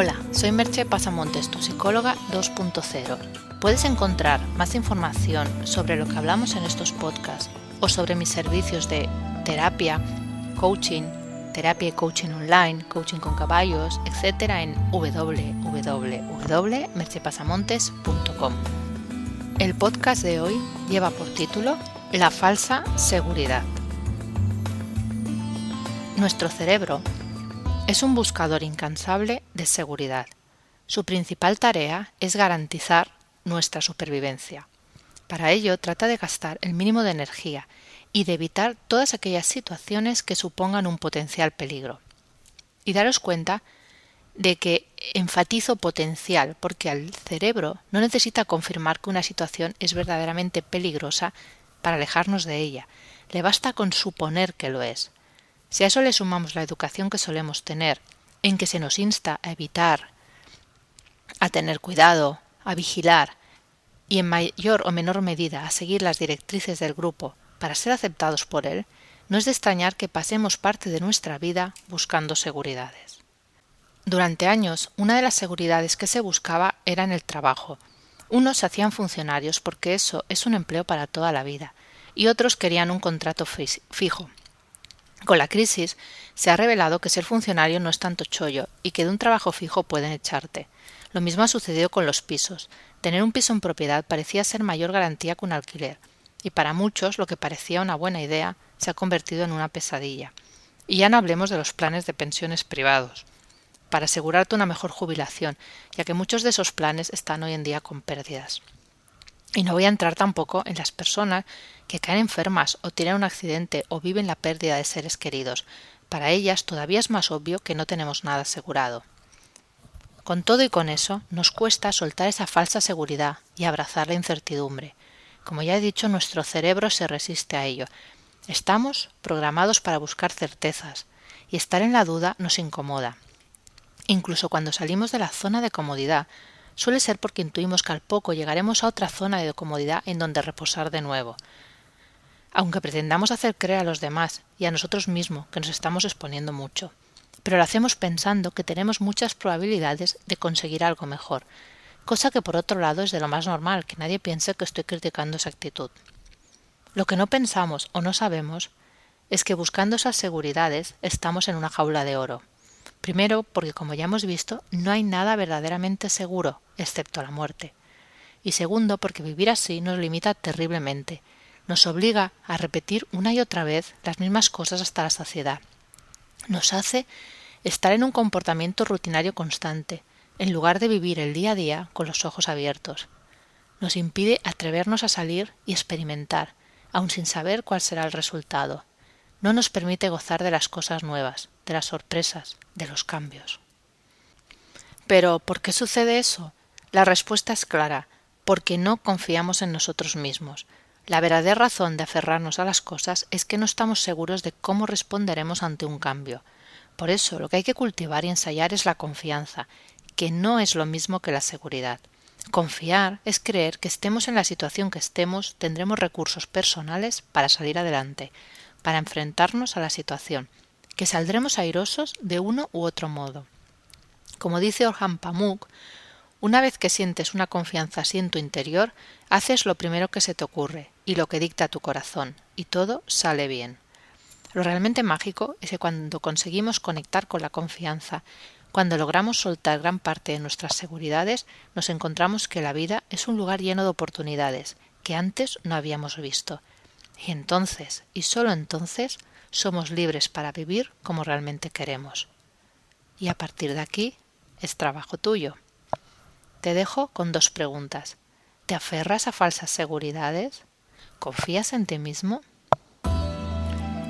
Hola, soy Merche Pasamontes, tu psicóloga 2.0. Puedes encontrar más información sobre lo que hablamos en estos podcasts o sobre mis servicios de terapia, coaching, terapia y coaching online, coaching con caballos, etc. en www.merchepasamontes.com. El podcast de hoy lleva por título La falsa seguridad. Nuestro cerebro es un buscador incansable de seguridad. Su principal tarea es garantizar nuestra supervivencia. Para ello trata de gastar el mínimo de energía y de evitar todas aquellas situaciones que supongan un potencial peligro. Y daros cuenta de que enfatizo potencial porque al cerebro no necesita confirmar que una situación es verdaderamente peligrosa para alejarnos de ella, le basta con suponer que lo es. Si a eso le sumamos la educación que solemos tener, en que se nos insta a evitar, a tener cuidado, a vigilar y en mayor o menor medida a seguir las directrices del grupo para ser aceptados por él, no es de extrañar que pasemos parte de nuestra vida buscando seguridades. Durante años, una de las seguridades que se buscaba era en el trabajo. Unos se hacían funcionarios porque eso es un empleo para toda la vida, y otros querían un contrato fijo, con la crisis se ha revelado que ser funcionario no es tanto chollo y que de un trabajo fijo pueden echarte. Lo mismo ha sucedido con los pisos. Tener un piso en propiedad parecía ser mayor garantía que un alquiler, y para muchos lo que parecía una buena idea se ha convertido en una pesadilla. Y ya no hablemos de los planes de pensiones privados, para asegurarte una mejor jubilación, ya que muchos de esos planes están hoy en día con pérdidas. Y no voy a entrar tampoco en las personas que caen enfermas o tienen un accidente o viven la pérdida de seres queridos. Para ellas todavía es más obvio que no tenemos nada asegurado. Con todo y con eso, nos cuesta soltar esa falsa seguridad y abrazar la incertidumbre. Como ya he dicho, nuestro cerebro se resiste a ello. Estamos programados para buscar certezas, y estar en la duda nos incomoda. Incluso cuando salimos de la zona de comodidad, suele ser porque intuimos que al poco llegaremos a otra zona de comodidad en donde reposar de nuevo. Aunque pretendamos hacer creer a los demás y a nosotros mismos que nos estamos exponiendo mucho. Pero lo hacemos pensando que tenemos muchas probabilidades de conseguir algo mejor, cosa que por otro lado es de lo más normal, que nadie piense que estoy criticando esa actitud. Lo que no pensamos o no sabemos es que buscando esas seguridades estamos en una jaula de oro, Primero, porque como ya hemos visto, no hay nada verdaderamente seguro, excepto la muerte. Y segundo, porque vivir así nos limita terriblemente, nos obliga a repetir una y otra vez las mismas cosas hasta la saciedad. Nos hace estar en un comportamiento rutinario constante, en lugar de vivir el día a día con los ojos abiertos. Nos impide atrevernos a salir y experimentar, aun sin saber cuál será el resultado. No nos permite gozar de las cosas nuevas, de las sorpresas, de los cambios. Pero, ¿por qué sucede eso? La respuesta es clara, porque no confiamos en nosotros mismos. La verdadera razón de aferrarnos a las cosas es que no estamos seguros de cómo responderemos ante un cambio. Por eso lo que hay que cultivar y ensayar es la confianza, que no es lo mismo que la seguridad. Confiar es creer que estemos en la situación que estemos, tendremos recursos personales para salir adelante, para enfrentarnos a la situación, que saldremos airosos de uno u otro modo. Como dice Orhan Pamuk, una vez que sientes una confianza así en tu interior, haces lo primero que se te ocurre y lo que dicta tu corazón, y todo sale bien. Lo realmente mágico es que cuando conseguimos conectar con la confianza, cuando logramos soltar gran parte de nuestras seguridades, nos encontramos que la vida es un lugar lleno de oportunidades que antes no habíamos visto. Y entonces, y sólo entonces, somos libres para vivir como realmente queremos. Y a partir de aquí es trabajo tuyo. Te dejo con dos preguntas. ¿Te aferras a falsas seguridades? ¿Confías en ti mismo?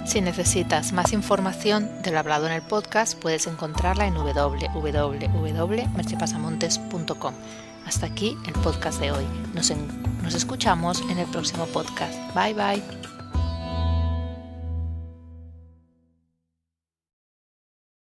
Si necesitas más información de lo hablado en el podcast, puedes encontrarla en www.merchepasamontes.com. Hasta aquí el podcast de hoy. Nos, nos escuchamos en el próximo podcast. Bye bye.